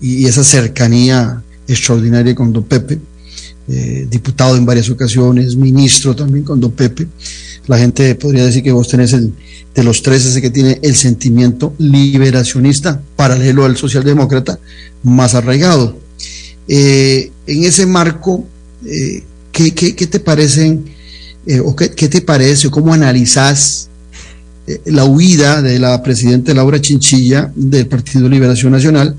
y esa cercanía extraordinaria con don Pepe, eh, diputado en varias ocasiones, ministro también con don Pepe. La gente podría decir que vos tenés el, de los tres ese que tiene el sentimiento liberacionista paralelo al socialdemócrata más arraigado. Eh, en ese marco, eh, ¿qué, te parecen o qué, qué, te parece o cómo analizás la huida de la presidenta Laura Chinchilla del Partido Liberación Nacional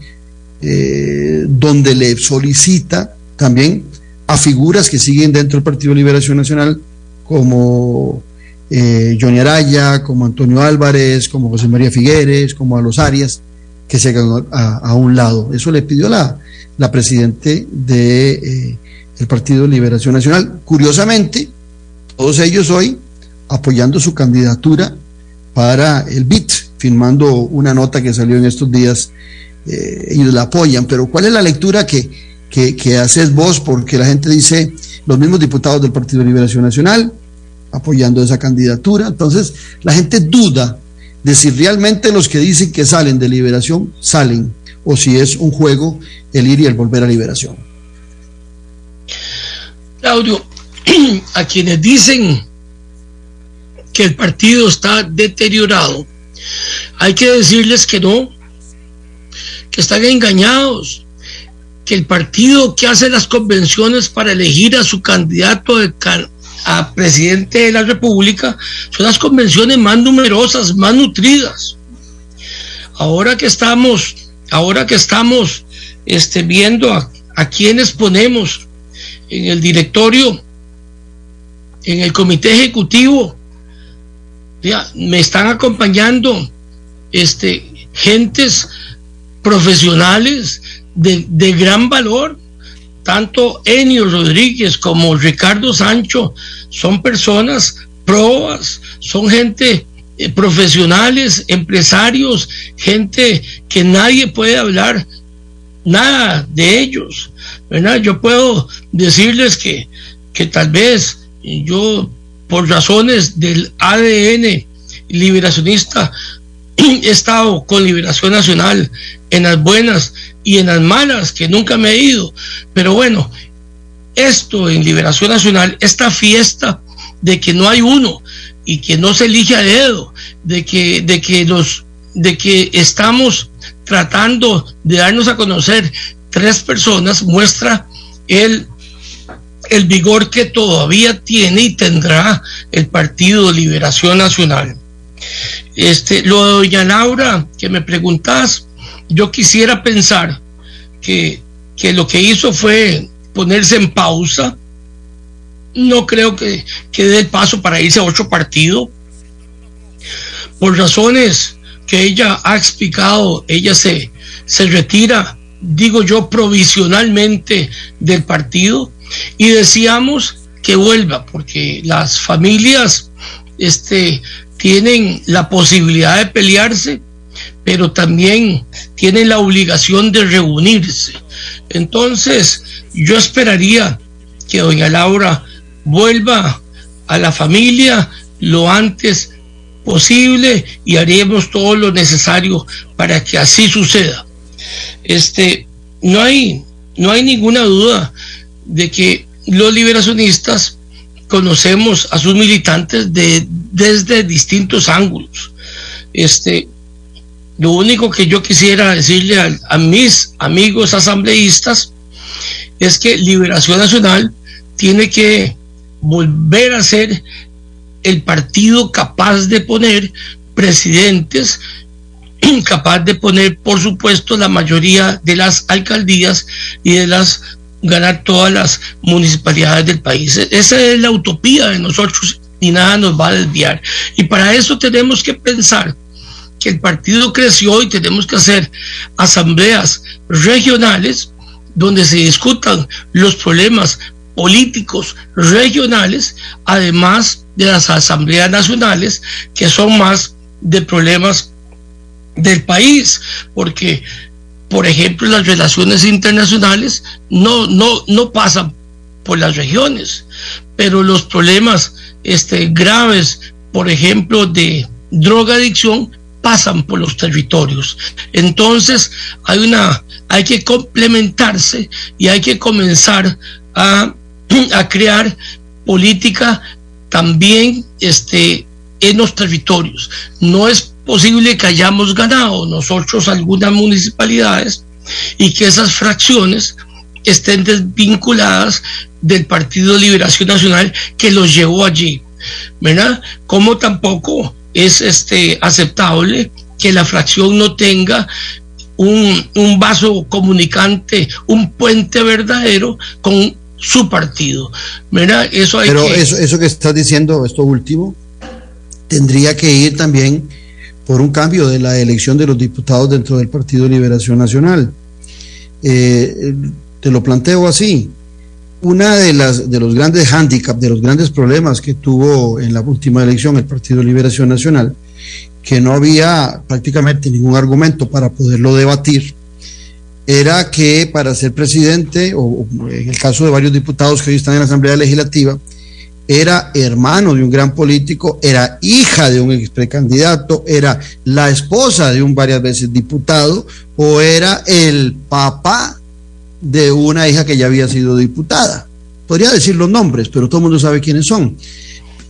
eh, donde le solicita también a figuras que siguen dentro del Partido Liberación Nacional, como eh, Johnny Araya, como Antonio Álvarez, como José María Figueres, como a los Arias, que se hagan a, un lado. Eso le pidió la, la presidente de, eh, del Partido Liberación Nacional. Curiosamente, todos ellos hoy apoyando su candidatura para el BIT, firmando una nota que salió en estos días, eh, ellos la apoyan, pero ¿cuál es la lectura que, que, que haces vos? Porque la gente dice, los mismos diputados del Partido de Liberación Nacional apoyando esa candidatura, entonces la gente duda de si realmente los que dicen que salen de liberación salen o si es un juego el ir y el volver a liberación. Claudio, a quienes dicen que el partido está deteriorado, hay que decirles que no, que están engañados, que el partido que hace las convenciones para elegir a su candidato a presidente de la República son las convenciones más numerosas, más nutridas. Ahora que estamos, ahora que estamos este, viendo a, a quienes ponemos en el directorio, en el comité ejecutivo, me están acompañando este, gentes profesionales de, de gran valor. Tanto Enio Rodríguez como Ricardo Sancho son personas probas, son gente eh, profesionales, empresarios, gente que nadie puede hablar nada de ellos. ¿verdad? Yo puedo decirles que, que tal vez yo, por razones del ADN liberacionista, he estado con Liberación Nacional en las buenas y en las malas, que nunca me he ido. Pero bueno, esto en Liberación Nacional, esta fiesta de que no hay uno y que no se elige a dedo, de que, de que los, de que estamos tratando de darnos a conocer tres personas, muestra el, el vigor que todavía tiene y tendrá el Partido Liberación Nacional. Este, lo de doña Laura, que me preguntas, yo quisiera pensar que, que lo que hizo fue ponerse en pausa. No creo que, que dé el paso para irse a otro partido. Por razones que ella ha explicado, ella se, se retira, digo yo, provisionalmente del partido y decíamos que vuelva, porque las familias este, tienen la posibilidad de pelearse, pero también tienen la obligación de reunirse. Entonces, yo esperaría que doña Laura vuelva a la familia lo antes posible y haremos todo lo necesario para que así suceda. Este, no hay, no hay ninguna duda de que los liberacionistas conocemos a sus militantes de, desde distintos ángulos. Este, lo único que yo quisiera decirle a, mis amigos asambleístas es que Liberación Nacional tiene que volver a ser el partido capaz de poner presidentes, capaz de poner, por supuesto, la mayoría de las alcaldías y de las ganar todas las municipalidades del país. Esa es la utopía de nosotros y nada nos va a desviar. Y para eso tenemos que pensar que el partido creció y tenemos que hacer asambleas regionales donde se discutan los problemas políticos regionales, además de las asambleas nacionales, que son más de problemas del país, porque por ejemplo, las relaciones internacionales no, no, no pasan por las regiones, pero los problemas este, graves, por ejemplo, de drogadicción, pasan por los territorios. Entonces, hay una, hay que complementarse y hay que comenzar a, a crear política también este, en los territorios. No es posible que hayamos ganado nosotros algunas municipalidades y que esas fracciones estén desvinculadas del Partido Liberación Nacional que los llevó allí, ¿verdad? Como tampoco es este aceptable que la fracción no tenga un, un vaso comunicante, un puente verdadero con su partido, ¿verdad? Eso hay Pero eso, eso que estás diciendo, esto último, tendría que ir también por un cambio de la elección de los diputados dentro del Partido Liberación Nacional. Eh, te lo planteo así. Una de las de los grandes hándicaps, de los grandes problemas que tuvo en la última elección el Partido Liberación Nacional, que no había prácticamente ningún argumento para poderlo debatir, era que para ser presidente, o en el caso de varios diputados que hoy están en la Asamblea Legislativa, era hermano de un gran político, era hija de un ex precandidato, era la esposa de un varias veces diputado o era el papá de una hija que ya había sido diputada. Podría decir los nombres, pero todo el mundo sabe quiénes son.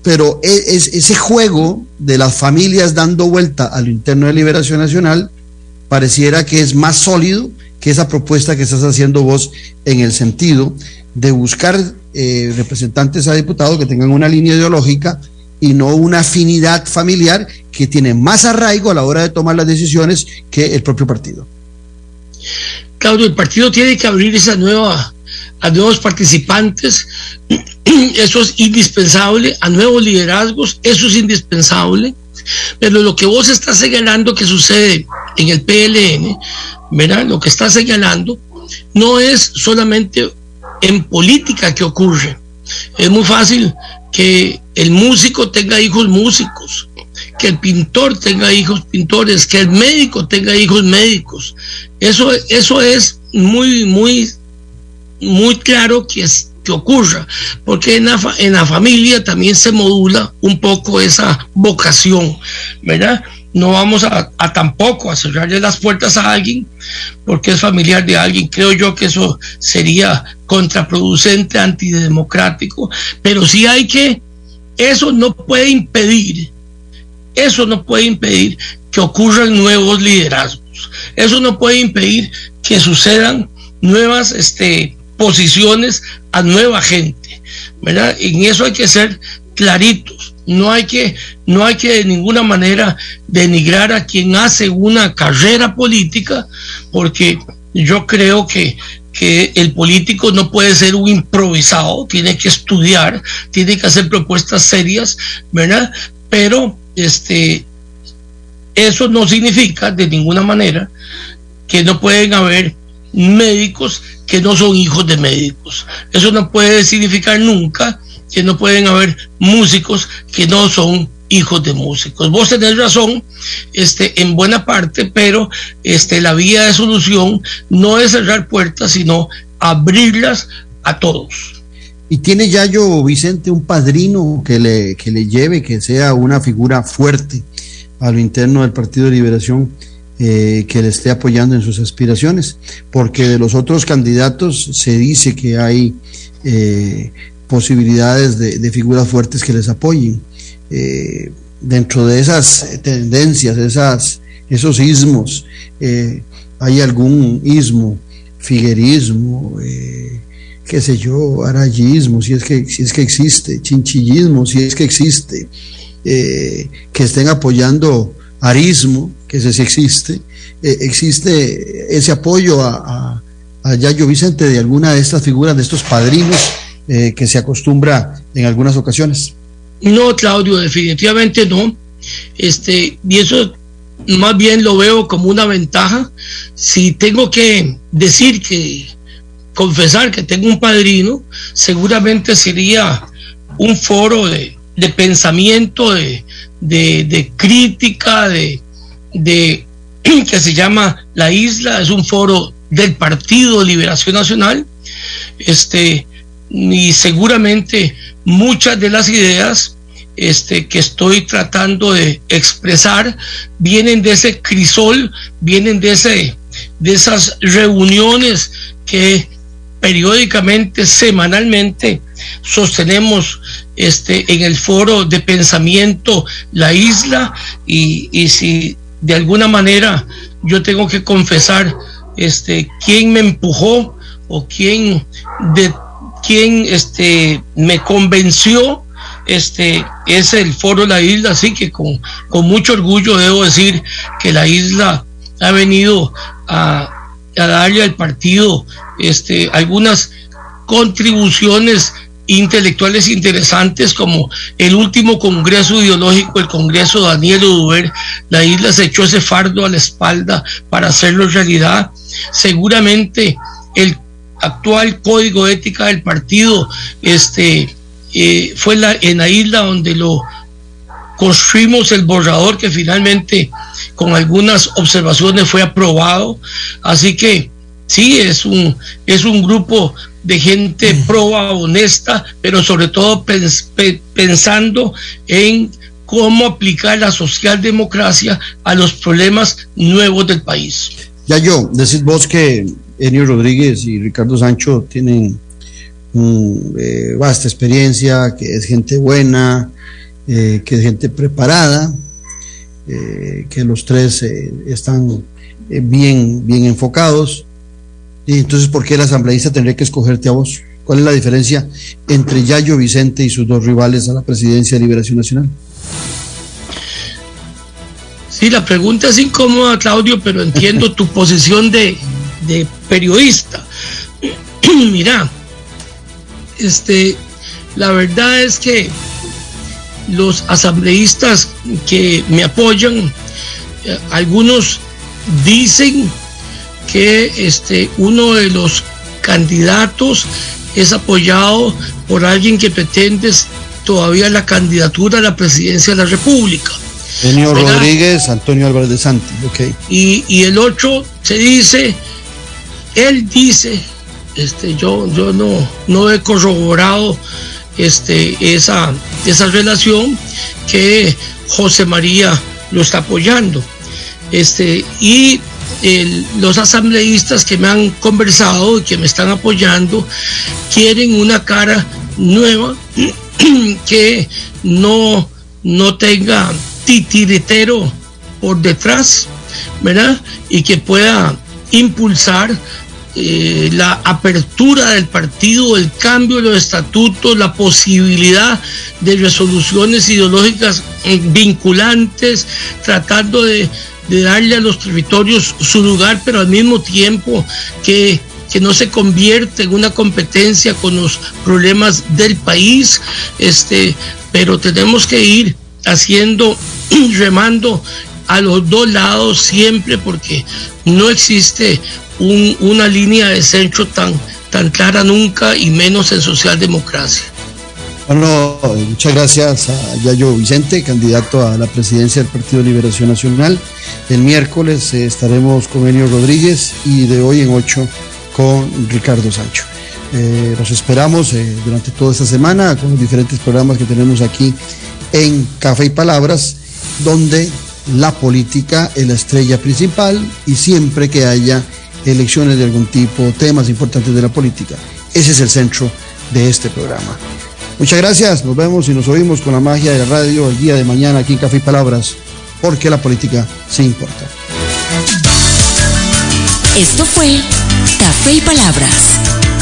Pero e, es, ese juego de las familias dando vuelta a lo interno de Liberación Nacional pareciera que es más sólido que esa propuesta que estás haciendo vos en el sentido de buscar eh, representantes a diputados que tengan una línea ideológica y no una afinidad familiar que tiene más arraigo a la hora de tomar las decisiones que el propio partido. Claudio, el partido tiene que abrir esa nueva a nuevos participantes, eso es indispensable, a nuevos liderazgos, eso es indispensable, pero lo que vos estás señalando que sucede en el PLN, ¿verdad? Lo que estás señalando no es solamente en política que ocurre. Es muy fácil que el músico tenga hijos músicos, que el pintor tenga hijos pintores, que el médico tenga hijos médicos. Eso, eso es muy, muy, muy claro que, es, que ocurra, porque en la, en la familia también se modula un poco esa vocación, ¿verdad? No vamos a, tampoco a cerrarle las puertas a alguien porque es familiar de alguien. Creo yo que eso sería contraproducente, antidemocrático, pero sí hay que, eso no puede impedir, eso no puede impedir que ocurran nuevos liderazgos, eso no puede impedir que sucedan nuevas este, posiciones a nueva gente, ¿verdad? En eso hay que ser claritos no hay que, no hay que de ninguna manera denigrar a quien hace una carrera política, porque yo creo que, que el político no puede ser un improvisado, tiene que estudiar, tiene que hacer propuestas serias, ¿verdad? Pero este, eso no significa de ninguna manera que no pueden haber médicos que no son hijos de médicos. Eso no puede significar nunca que no pueden haber músicos que no son hijos de músicos. Vos tenés razón, este, en buena parte, pero este, la vía de solución no es cerrar puertas, sino abrirlas a todos. ¿Y tiene ya yo, Vicente, un padrino que le, que le lleve, que sea una figura fuerte a lo interno del Partido de Liberación, eh, que le esté apoyando en sus aspiraciones? Porque de los otros candidatos se dice que hay eh, posibilidades de, figuras fuertes que les apoyen. Eh, dentro de esas tendencias, esas, esos ismos, eh, hay algún ismo, figuerismo, eh, qué sé yo, arayismo, si es que, si es que existe, chinchillismo, si es que existe, que estén apoyando arismo, que ese sí existe, existe ese apoyo a, a, a Yayo Vicente de alguna de estas figuras, de estos padrinos eh, que se acostumbra en algunas ocasiones. No, Claudio, definitivamente no. Este, y eso más bien lo veo como una ventaja. Si tengo que decir que, confesar que tengo un padrino, seguramente sería un foro de, pensamiento, de, de, crítica, de, de que se llama La Isla, es un foro del Partido Liberación Nacional. Este, y seguramente muchas de las ideas este, que estoy tratando de expresar vienen de ese crisol, vienen de, ese, de esas reuniones que periódicamente, semanalmente, sostenemos este, en el foro de pensamiento La Isla. Y, y si de alguna manera yo tengo que confesar este, quién me empujó o quién de quien este, me convenció este, es el foro la isla, así que con, con mucho orgullo debo decir que la isla ha venido a, a darle al partido este, algunas contribuciones intelectuales interesantes como el último congreso ideológico, el congreso Daniel Oduber, la isla se echó ese fardo a la espalda para hacerlo realidad. Seguramente el actual código ética del partido este, eh, fue la, en la isla donde lo construimos el borrador que finalmente con algunas observaciones fue aprobado. Así que sí, es un, es un grupo de gente mm. proba, honesta, pero sobre todo pensando en cómo aplicar la socialdemocracia a los problemas nuevos del país. Ya yo, decís vos que Enio Rodríguez y Ricardo Sancho tienen eh, vasta experiencia, que es gente buena, eh, que es gente preparada, eh, que los tres están bien, bien enfocados. Y entonces, ¿por qué el asambleísta tendría que escogerte a vos? ¿Cuál es la diferencia entre Yayo Vicente y sus dos rivales a la presidencia de Liberación Nacional? Sí, la pregunta es incómoda, Claudio, pero entiendo tu posición de, de periodista. Mira, este, la verdad es que los asambleístas que me apoyan, eh, algunos dicen que este, uno de los candidatos es apoyado por alguien que pretende todavía la candidatura a la presidencia de la República. Antonio Rodríguez, Antonio Álvarez de Santi, ok. Y, y el otro se dice, él dice este, yo, yo no, no he corroborado este, esa, esa relación que José María lo está apoyando. Este, y los asambleístas que me han conversado y que me están apoyando quieren una cara nueva que no, no tenga titiritero por detrás, ¿verdad? Y que pueda impulsar eh, la apertura del partido, el cambio de los estatutos, la posibilidad de resoluciones ideológicas eh, vinculantes, tratando de, darle a los territorios su lugar, pero al mismo tiempo que, que no se convierte en una competencia con los problemas del país, este, pero tenemos que ir haciendo, remando a los dos lados siempre porque no existe una línea de centro tan, tan clara nunca y menos en socialdemocracia. Bueno, muchas gracias a Yayo Vicente, candidato a la presidencia del Partido Liberación Nacional. El miércoles eh, estaremos con Enio Rodríguez y de hoy en ocho con Ricardo Sancho. Eh, los esperamos eh, durante toda esta semana con los diferentes programas que tenemos aquí en Café y Palabras, donde la política es la estrella principal y siempre que haya elecciones de algún tipo, temas importantes de la política. Ese es el centro de este programa. Muchas gracias, nos vemos y nos oímos con la magia de la radio el día de mañana aquí en Café y Palabras, porque la política sí importa. Esto fue Café y Palabras,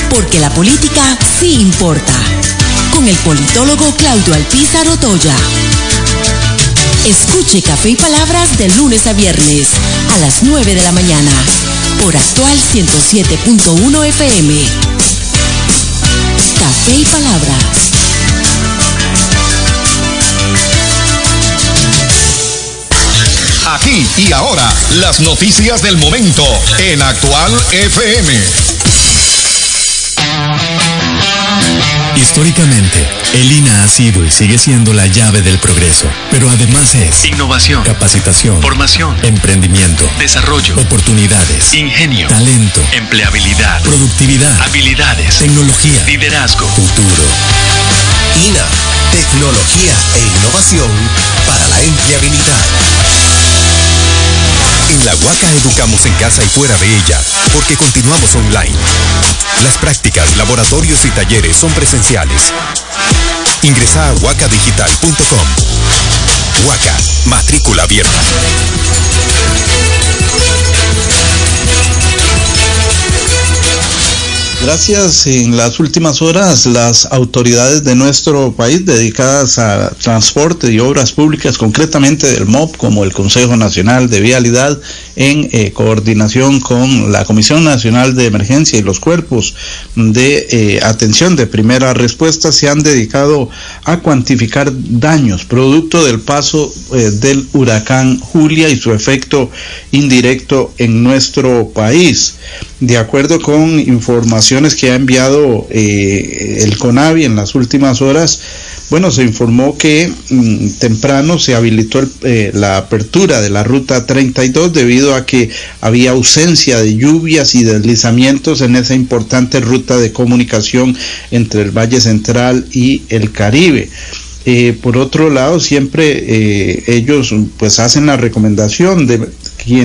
porque la política sí importa, con el politólogo Claudio Alpizar Otoya. Escuche Café y Palabras de lunes a viernes a las 9 de la mañana por actual 107.1 FM. Café y Palabras. Aquí y ahora, las noticias del momento en Actual FM. Históricamente, el INA ha sido y sigue siendo la llave del progreso, pero además es innovación, capacitación, formación, emprendimiento, desarrollo, oportunidades, ingenio, talento, empleabilidad, productividad, habilidades, tecnología, liderazgo, futuro. INA, tecnología e innovación para la empleabilidad. En la Huaca educamos en casa y fuera de ella, porque continuamos online. Las prácticas, laboratorios y talleres son presenciales. Ingresa a huacadigital.com. Huaca, matrícula abierta. Gracias. En las últimas horas, las autoridades de nuestro país dedicadas a transporte y obras públicas, concretamente del MOP, como el Consejo Nacional de Vialidad, en eh, coordinación con la Comisión Nacional de Emergencia y los cuerpos de eh, atención de primera respuesta, se han dedicado a cuantificar daños producto del paso eh, del huracán Julia y su efecto indirecto en nuestro país. De acuerdo con informaciones que ha enviado el CONAVI en las últimas horas, bueno, se informó que mm, temprano se habilitó la apertura de la ruta 32 a que había ausencia de lluvias y deslizamientos en esa importante ruta de comunicación entre el Valle Central y el Caribe. Eh, por otro lado, siempre eh, ellos pues hacen la recomendación de